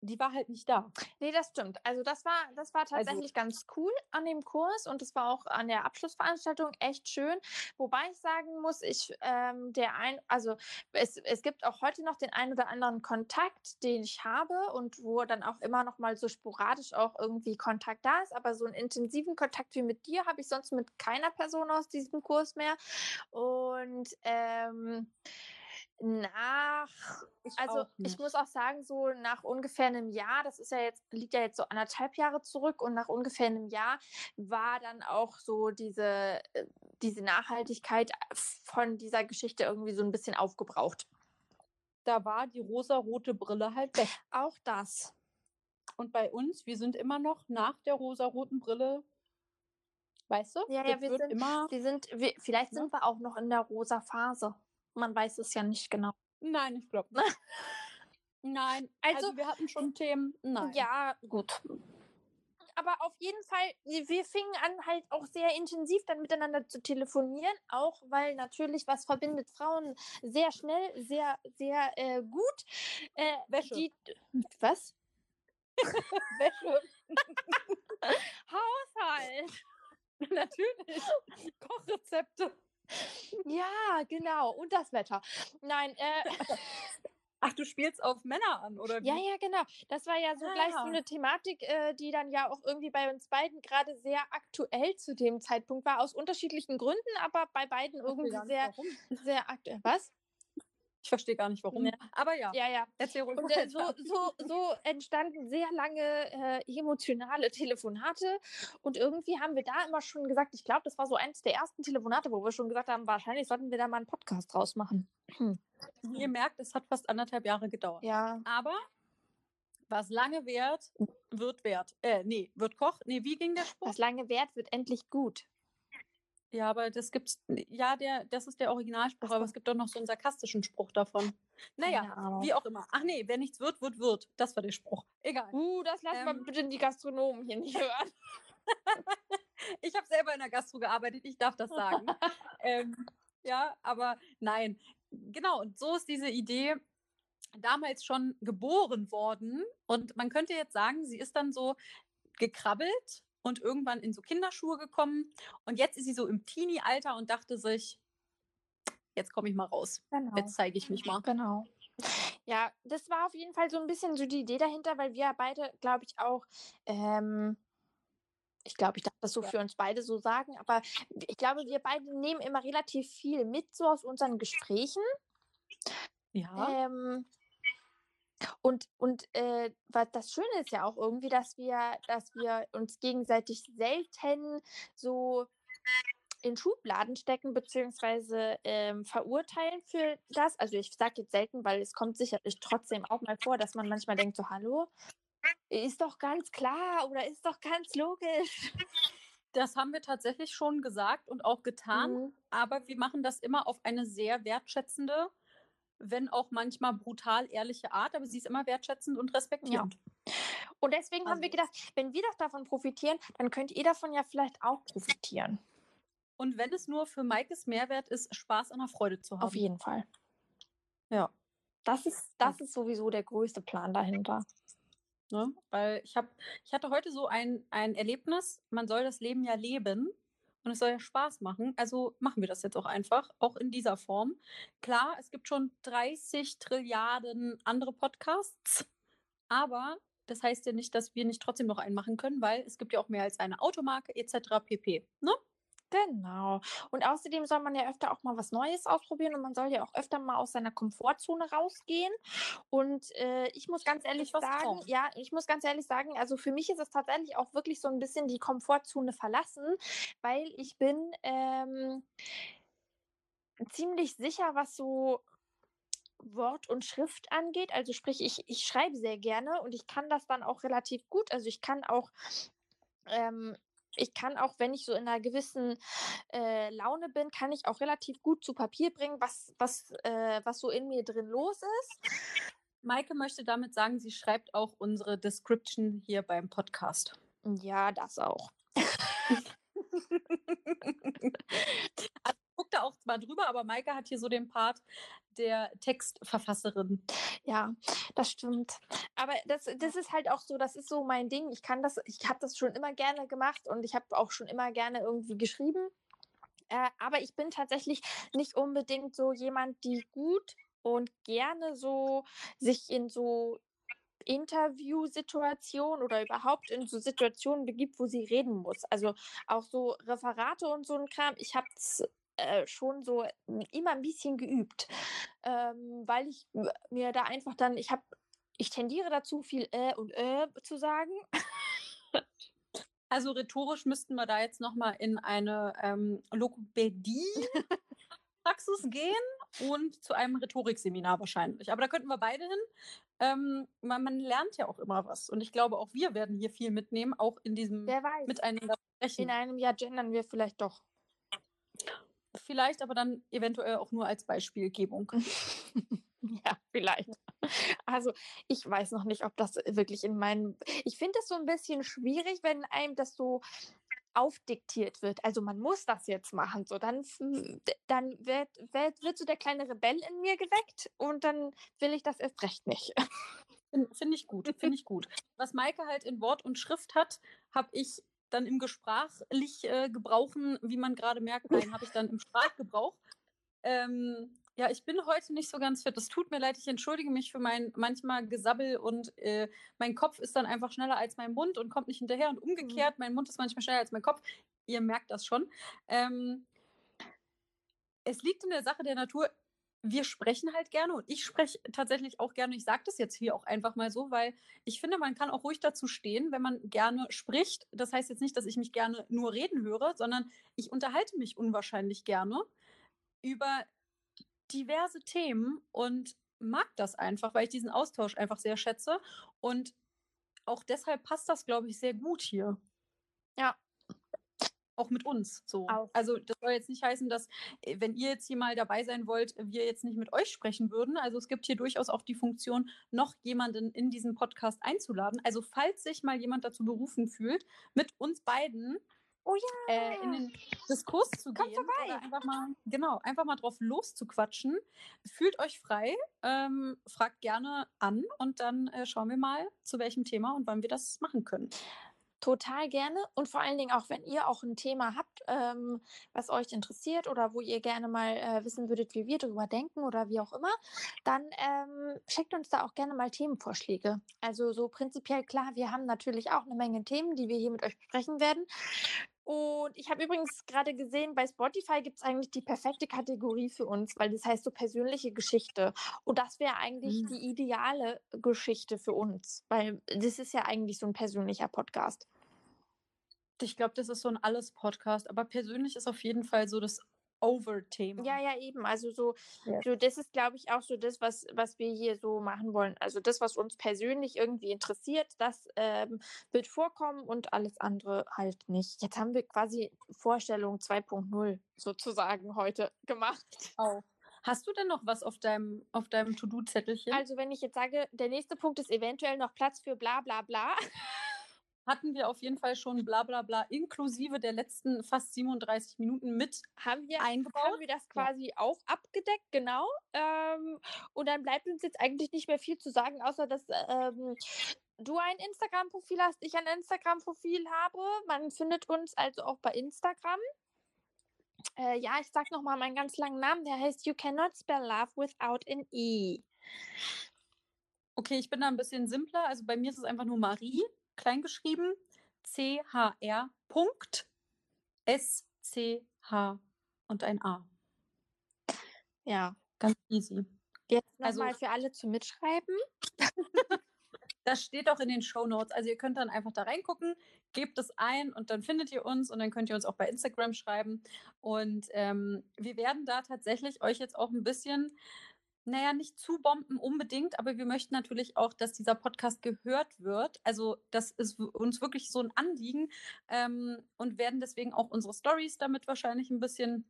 die war halt nicht da. Nee, das stimmt. Also das war, das war Also tatsächlich ganz cool an dem Kurs und es war auch an der Abschlussveranstaltung echt schön. Wobei ich sagen muss, ich ähm, der ein, also es, es gibt auch heute noch den einen oder anderen Kontakt, den ich habe und wo dann auch immer noch mal so sporadisch auch irgendwie Kontakt da ist. Aber so einen intensiven Kontakt wie mit dir habe ich sonst mit keiner Person aus diesem Kurs mehr. Und ähm, nach Ich also ich muss auch sagen, so nach ungefähr einem Jahr, das ist ja jetzt, liegt ja jetzt so anderthalb Jahre zurück und nach ungefähr einem Jahr war dann auch so diese, äh, diese Nachhaltigkeit von dieser Geschichte irgendwie so ein bisschen aufgebraucht. da war die rosarote Brille halt weg. Auch das. Und bei uns, wir sind immer noch nach der rosaroten Brille, weißt du? Ja, ja, wir sind, immer. wir sind, wir, vielleicht Ne? sind wir auch noch in der rosa Phase. Man weiß es ja nicht genau. Nein, ich glaube nicht. Nein, also, Also- wir hatten schon Themen. Nein. Ja, gut. Aber auf jeden Fall, wir fingen an, halt auch sehr intensiv dann miteinander zu telefonieren, auch weil natürlich was verbindet Frauen sehr schnell, sehr, sehr äh, gut. Äh, Wäsche. Die, was? [laughs] Wäsche. [laughs] Haushalt. [laughs] Natürlich. Kochrezepte. Ja, genau. Und das Wetter. Nein, äh, [laughs] Ach, du spielst auf Männer an, oder wie? Ja, ja, genau. Das war ja so gleich so Ah. eine Thematik, äh, die dann ja auch irgendwie bei uns beiden gerade sehr aktuell zu dem Zeitpunkt war, aus unterschiedlichen Gründen, aber bei beiden irgendwie sehr, warum. sehr aktuell. Was? Ich verstehe gar nicht warum. Ja. Aber ja, Ja, ja. erzähl ruhig Und äh, so, so, so entstanden sehr lange äh, emotionale Telefonate. Und irgendwie haben wir da immer schon gesagt, ich glaube, das war so eins der ersten Telefonate, wo wir schon gesagt haben, wahrscheinlich sollten wir da mal einen Podcast draus machen. Hm. Ihr merkt, es hat fast anderthalb Jahre gedauert. Ja. Aber was lange währt, wird wert. Äh, nee, wird Koch. Nee, wie ging der Spruch? Was lange währt, wird endlich gut. Ja, aber das gibt's. Ja, der, das ist der Originalspruch, aber es gibt doch noch so einen sarkastischen Spruch davon. Naja, wie auch immer. Ach nee, wer nichts wird, wird, wird. Das war der Spruch. Egal. Uh, das lassen wir Ähm. bitte die Gastronomen hier nicht hören. [laughs] Ich habe selber in der Gastro gearbeitet, ich darf das sagen. [laughs] ähm, ja, aber nein. Genau, und so ist diese Idee damals schon geboren worden. Und man könnte jetzt sagen, sie ist dann so gekrabbelt und irgendwann in so Kinderschuhe gekommen. Und jetzt ist sie so im Teenie-Alter und dachte sich, jetzt komme ich mal raus. Genau. Jetzt zeige ich mich mal. Genau. Ja, das war auf jeden Fall so ein bisschen so die Idee dahinter, weil wir beide, glaube ich, auch, ähm, ich glaube, ich darf das so Ja. für uns beide so sagen, aber ich glaube, wir beide nehmen immer relativ viel mit, so aus unseren Gesprächen. Ja. Ähm, und und äh, was das Schöne ist ja auch irgendwie, dass wir, dass wir uns gegenseitig selten so in Schubladen stecken beziehungsweise ähm, verurteilen für das. Also ich sage jetzt selten, weil es kommt sicherlich trotzdem auch mal vor, dass man manchmal denkt so, hallo, ist doch ganz klar oder ist doch ganz logisch. Das haben wir tatsächlich schon gesagt und auch getan. Mhm. aber wir machen das immer auf eine sehr wertschätzende, wenn auch manchmal brutal ehrliche Art, aber sie ist immer wertschätzend und respektierend. Und deswegen haben wir Also- gedacht, wenn wir doch davon profitieren, dann könnt ihr davon ja vielleicht auch profitieren. Und wenn es nur für Maikes Mehrwert ist, Spaß an der Freude zu haben. Auf jeden Fall. Ja. Das ist, das ist sowieso der größte Plan dahinter. Ne? Weil ich habe, ich hatte heute so ein, ein Erlebnis, man soll das Leben ja leben und es soll ja Spaß machen. Also machen wir das jetzt auch einfach, auch in dieser Form. Klar, es gibt schon 30 Trilliarden andere Podcasts, aber das heißt ja nicht, dass wir nicht trotzdem noch einen machen können, weil es gibt ja auch mehr als eine Automarke etc. pp. Ne? Genau. Und außerdem soll man ja öfter auch mal was Neues ausprobieren und man soll ja auch öfter mal aus seiner Komfortzone rausgehen. Und äh, ich muss ganz ehrlich was sagen, trauen. ja, ich muss ganz ehrlich sagen, also für mich ist es tatsächlich auch wirklich so ein bisschen die Komfortzone verlassen, weil ich bin ähm, ziemlich sicher, was so Wort und Schrift angeht. Also sprich, ich, ich schreibe sehr gerne und ich kann das dann auch relativ gut. Also ich kann auch ähm, ich kann auch, wenn ich so in einer gewissen äh, Laune bin, kann ich auch relativ gut zu Papier bringen, was, was, äh, was so in mir drin los ist. Maike möchte damit sagen, sie schreibt auch unsere Description hier beim Podcast. Ja, das auch. [laughs] [laughs] da auch mal drüber, aber Maike hat hier so den Part der Textverfasserin. Ja, das stimmt. Aber das, das ist halt auch so, das ist so mein Ding. Ich kann das, ich habe das schon immer gerne gemacht und ich habe auch schon immer gerne irgendwie geschrieben. Äh, aber ich bin tatsächlich nicht unbedingt so jemand, die gut und gerne so sich in so Interviewsituationen oder überhaupt in so Situationen begibt, wo sie reden muss. Also auch so Referate und so ein Kram. Ich habe es äh, schon so immer ein bisschen geübt, ähm, weil ich mir da einfach dann, ich habe, ich tendiere dazu, viel äh und äh zu sagen. Also rhetorisch müssten wir da jetzt nochmal in eine ähm, Logopädie-Praxis [laughs] gehen und zu einem Rhetorikseminar wahrscheinlich. Aber da könnten wir beide hin. Ähm, man, man lernt ja auch immer was. Und ich glaube, auch wir werden hier viel mitnehmen, auch in diesem. Miteinander sprechen. In einem Jahr gendern wir vielleicht doch. Vielleicht aber dann eventuell auch nur als Beispielgebung. [laughs] Ja, vielleicht. Also, ich weiß noch nicht, ob das wirklich in meinem. Ich finde es so ein bisschen schwierig, wenn einem das so aufdiktiert wird. Also, man muss das jetzt machen. So, dann, dann wird, wird, wird so der kleine Rebell in mir geweckt und dann will ich das erst recht nicht. Finde find ich gut, finde ich gut. Was Maike halt in Wort und Schrift hat, habe ich dann im Gesprachlich äh, gebrauchen, wie man gerade merkt, nein, habe ich dann im Sprachgebrauch. Ähm, ja, ich bin heute nicht so ganz fit. Es tut mir leid, ich entschuldige mich für mein manchmal Gesabbel und äh, mein Kopf ist dann einfach schneller als mein Mund und kommt nicht hinterher und umgekehrt. Mein Mund ist manchmal schneller als mein Kopf. Ihr merkt das schon. Ähm, es liegt in der Sache der Natur, wir sprechen halt gerne und ich spreche tatsächlich auch gerne. Ich sage das jetzt hier auch einfach mal so, weil ich finde, man kann auch ruhig dazu stehen, wenn man gerne spricht. Das heißt jetzt nicht, dass ich mich gerne nur reden höre, sondern ich unterhalte mich unwahrscheinlich gerne über diverse Themen und mag das einfach, weil ich diesen Austausch einfach sehr schätze. Und auch deshalb passt das, glaube ich, sehr gut hier. Ja, auch mit uns so. Auch. Also das soll jetzt nicht heißen, dass, äh, wenn ihr jetzt hier mal dabei sein wollt, wir jetzt nicht mit euch sprechen würden. Also es gibt hier durchaus auch die Funktion, noch jemanden in diesen Podcast einzuladen. Also falls sich mal jemand dazu berufen fühlt, mit uns beiden Oh ja. äh, in den Diskurs zu Kommt gehen vorbei. oder einfach mal, genau, einfach mal drauf loszuquatschen. Fühlt euch frei, ähm, fragt gerne an und dann äh, schauen wir mal, zu welchem Thema und wann wir das machen können. Total gerne und vor allen Dingen auch, wenn ihr auch ein Thema habt, ähm, was euch interessiert oder wo ihr gerne mal äh, wissen würdet, wie wir darüber denken oder wie auch immer, dann ähm, schickt uns da auch gerne mal Themenvorschläge. Also so prinzipiell klar, wir haben natürlich auch eine Menge Themen, die wir hier mit euch besprechen werden. Und ich habe übrigens gerade gesehen, bei Spotify gibt es eigentlich die perfekte Kategorie für uns, weil das heißt so persönliche Geschichte. Und das wäre eigentlich Mhm. die ideale Geschichte für uns, weil das ist ja eigentlich so ein persönlicher Podcast. Ich glaube, das ist so ein Alles-Podcast, aber persönlich ist auf jeden Fall so das Over-Thema. Ja, ja, eben. Also so, Ja. so das ist, glaube ich, auch so das, was, was wir hier so machen wollen. Also das, was uns persönlich irgendwie interessiert, das ähm, wird vorkommen und alles andere halt nicht. Jetzt haben wir quasi Vorstellung 2.0 sozusagen heute [laughs] gemacht. Auch. Hast du denn noch was auf deinem, auf deinem To-Do-Zettelchen? Also wenn ich jetzt sage, der nächste Punkt ist eventuell noch Platz für bla bla bla. [laughs] Hatten wir auf jeden Fall schon bla bla bla inklusive der letzten fast 37 Minuten mit haben wir, eingebaut. haben wir das quasi auch abgedeckt, genau. Ähm, und dann bleibt uns jetzt eigentlich nicht mehr viel zu sagen, außer dass ähm, du ein Instagram-Profil hast, ich ein Instagram-Profil habe. Man findet uns also auch bei Instagram. Äh, ja, ich sag nochmal meinen ganz langen Namen. Der heißt You Cannot Spell Love Without an E. Okay, ich bin da ein bisschen simpler. Also bei mir ist es einfach nur Marie, klein geschrieben, C-H-R, Punkt, S-C-H und ein A. Ja. Ganz easy. Jetzt Also- nochmal für alle zum Mitschreiben. Das steht auch in den Show Notes. Also ihr könnt dann einfach da reingucken, gebt es ein und dann findet ihr uns und dann könnt ihr uns auch bei Instagram schreiben. Und ähm, wir werden da tatsächlich euch jetzt auch ein bisschen, naja, nicht zu bomben unbedingt, aber wir möchten natürlich auch, dass dieser Podcast gehört wird. Also das ist uns wirklich so ein Anliegen ähm, und werden deswegen auch unsere Stories damit wahrscheinlich ein bisschen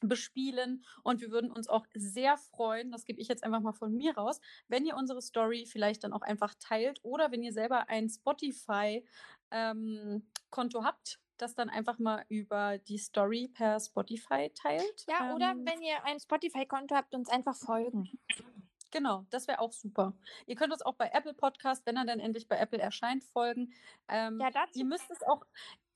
bespielen und wir würden uns auch sehr freuen, das gebe ich jetzt einfach mal von mir raus, wenn ihr unsere Story vielleicht dann auch einfach teilt oder wenn ihr selber ein Spotify-Konto habt, das dann einfach mal über die Story per Spotify teilt. Ja, oder Ähm, wenn ihr ein Spotify-Konto habt, uns einfach folgen. Genau, das wäre auch super. Ihr könnt uns auch bei Apple Podcast, wenn er dann endlich bei Apple erscheint, folgen. Ähm, Ja, dazu Ihr müsst es auch,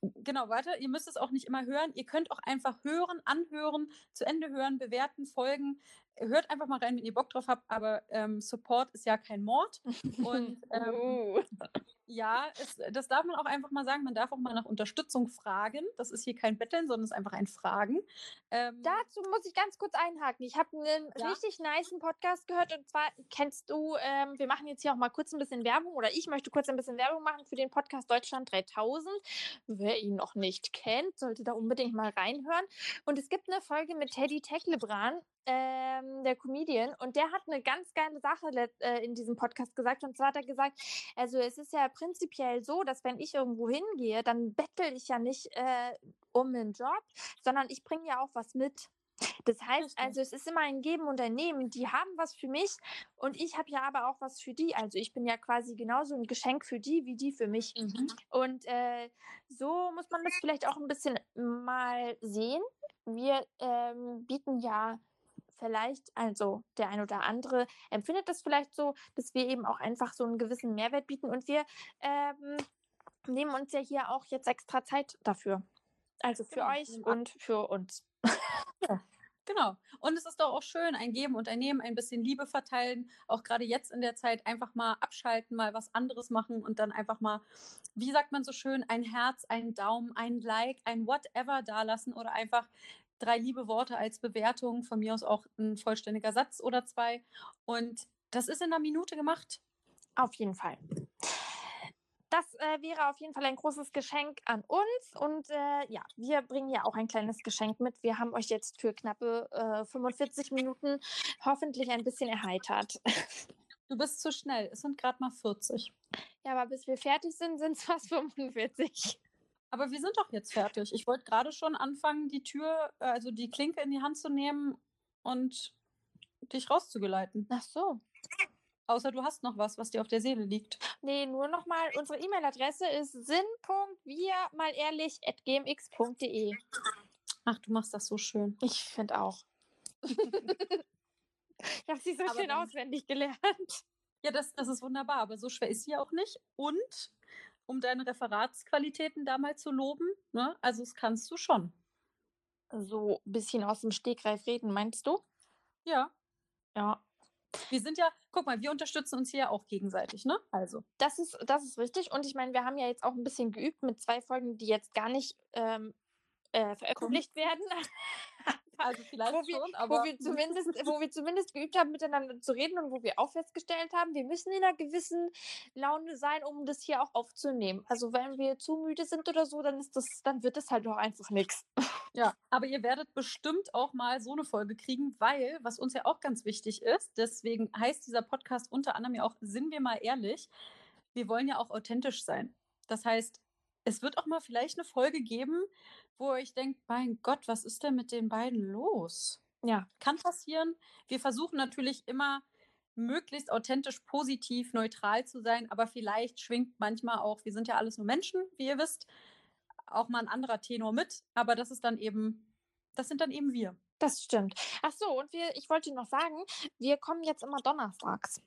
genau, warte, ihr müsst es auch nicht immer hören. Ihr könnt auch einfach hören, anhören, zu Ende hören, bewerten, folgen. Hört einfach mal rein, wenn ihr Bock drauf habt, aber ähm, Support ist ja kein Mord. [laughs] Und ähm, Uh. Ja, es, das darf man auch einfach mal sagen. Man darf auch mal nach Unterstützung fragen. Das ist hier kein Betteln, sondern es ist einfach ein Fragen. Ähm, Dazu muss ich ganz kurz einhaken. Ich habe einen Ja. richtig nicen Podcast gehört und zwar kennst du, ähm, wir machen jetzt hier auch mal kurz ein bisschen Werbung oder ich möchte kurz ein bisschen Werbung machen für den Podcast Deutschland 3000. Wer ihn noch nicht kennt, sollte da unbedingt mal reinhören. Und es gibt eine Folge mit Teddy Tecklebrand, ähm, der Comedian, und der hat eine ganz geile Sache äh, in diesem Podcast gesagt. Und zwar hat er gesagt, also es ist ja prinzipiell so, dass wenn ich irgendwo hingehe, dann bettel ich ja nicht äh, um einen Job, sondern ich bringe ja auch was mit. Das heißt also, es ist immer ein Geben und ein Nehmen. Die haben was für mich und ich habe ja aber auch was für die. Also ich bin ja quasi genauso ein Geschenk für die, wie die für mich. mhm. Und äh, so muss man das vielleicht auch ein bisschen mal sehen. Wir ähm, bieten ja vielleicht, also der ein oder andere empfindet das vielleicht so, dass wir eben auch einfach so einen gewissen Mehrwert bieten und wir ähm, nehmen uns ja hier auch jetzt extra Zeit dafür. Also für Genau, euch und für uns. Genau. Und es ist doch auch schön, ein Geben und ein Nehmen, ein bisschen Liebe verteilen. Auch gerade jetzt in der Zeit einfach mal abschalten, mal was anderes machen und dann einfach mal, wie sagt man so schön, ein Herz, einen Daumen, ein Like, ein Whatever dalassen oder einfach drei liebe Worte als Bewertung, von mir aus auch ein vollständiger Satz oder zwei. Und das ist in einer Minute gemacht. Auf jeden Fall. Das äh, wäre auf jeden Fall ein großes Geschenk an uns. Und äh, ja, wir bringen ja auch ein kleines Geschenk mit. Wir haben euch jetzt für knappe äh, 45 Minuten hoffentlich ein bisschen erheitert. Du bist zu schnell. Es sind gerade mal 40. Ja, aber bis wir fertig sind, sind es fast 45. Aber wir sind doch jetzt fertig. Ich wollte gerade schon anfangen, die Tür, äh, also die Klinke in die Hand zu nehmen und dich rauszugeleiten. Ach so. Außer du hast noch was, was dir auf der Seele liegt. Nee, nur nochmal, unsere E-Mail-Adresse ist sinn.wir-ehrlich.gmx.de. Ach, du machst das so schön. Ich finde auch. [laughs] ich habe sie so Aber schön auswendig gelernt. Ja, das, das ist wunderbar, aber so schwer ist sie auch nicht. Und um deine Referatsqualitäten da mal zu loben, ne? Also das kannst du schon. So ein bisschen aus dem Stegreif reden, meinst du? Ja. Ja. Wir sind ja, guck mal, wir unterstützen uns hier ja auch gegenseitig, ne? Also. Das ist, das ist richtig. Und ich meine, wir haben ja jetzt auch ein bisschen geübt mit zwei Folgen, die jetzt gar nicht ähm, äh, veröffentlicht werden. [laughs] Also vielleicht wo wir, schon, aber wo, wir zumindest, wo wir zumindest geübt haben, miteinander zu reden und wo wir auch festgestellt haben, wir müssen in einer gewissen Laune sein, um das hier auch aufzunehmen. Also wenn wir zu müde sind oder so, dann ist das, dann wird das halt auch einfach nichts. Ja, aber ihr werdet bestimmt auch mal so eine Folge kriegen, weil, was uns ja auch ganz wichtig ist, deswegen heißt dieser Podcast unter anderem ja auch, sind wir mal ehrlich, wir wollen ja auch authentisch sein. Das heißt, es wird auch mal vielleicht eine Folge geben, wo ihr euch denkt, mein Gott, was ist denn mit den beiden los? Ja. Kann passieren. Wir versuchen natürlich immer möglichst authentisch, positiv, neutral zu sein, aber vielleicht schwingt manchmal auch, wir sind ja alles nur Menschen, wie ihr wisst, auch mal ein anderer Tenor mit, aber das ist dann eben, das sind dann eben wir. Das stimmt. Ach so, und wir, ich wollte noch sagen, wir kommen jetzt immer donnerstags.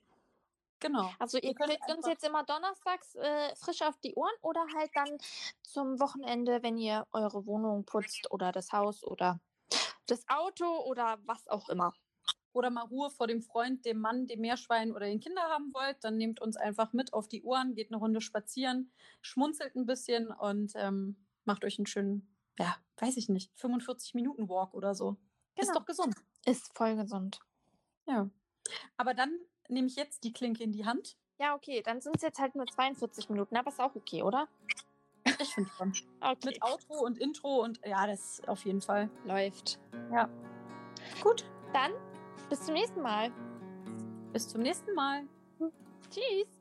Genau. Also ihr könnt uns jetzt immer donnerstags äh, frisch auf die Ohren oder halt dann zum Wochenende, wenn ihr eure Wohnung putzt oder das Haus oder das Auto oder was auch immer. Oder mal Ruhe vor dem Freund, dem Mann, dem Meerschwein oder den Kinder haben wollt, dann nehmt uns einfach mit auf die Ohren, geht eine Runde spazieren, schmunzelt ein bisschen und ähm, macht euch einen schönen, ja, weiß ich nicht, 45 Minuten Walk oder so. Ist Genau. doch gesund. Ist voll gesund. Ja. Aber dann nehme ich jetzt die Klinke in die Hand. Ja, okay, dann sind es jetzt halt nur 42 Minuten, aber ist auch okay, oder? Ich finde schon. [laughs] Okay. Mit Outro und Intro und ja, das auf jeden Fall. Läuft. Ja. Gut. Dann bis zum nächsten Mal. Bis zum nächsten Mal. Tschüss.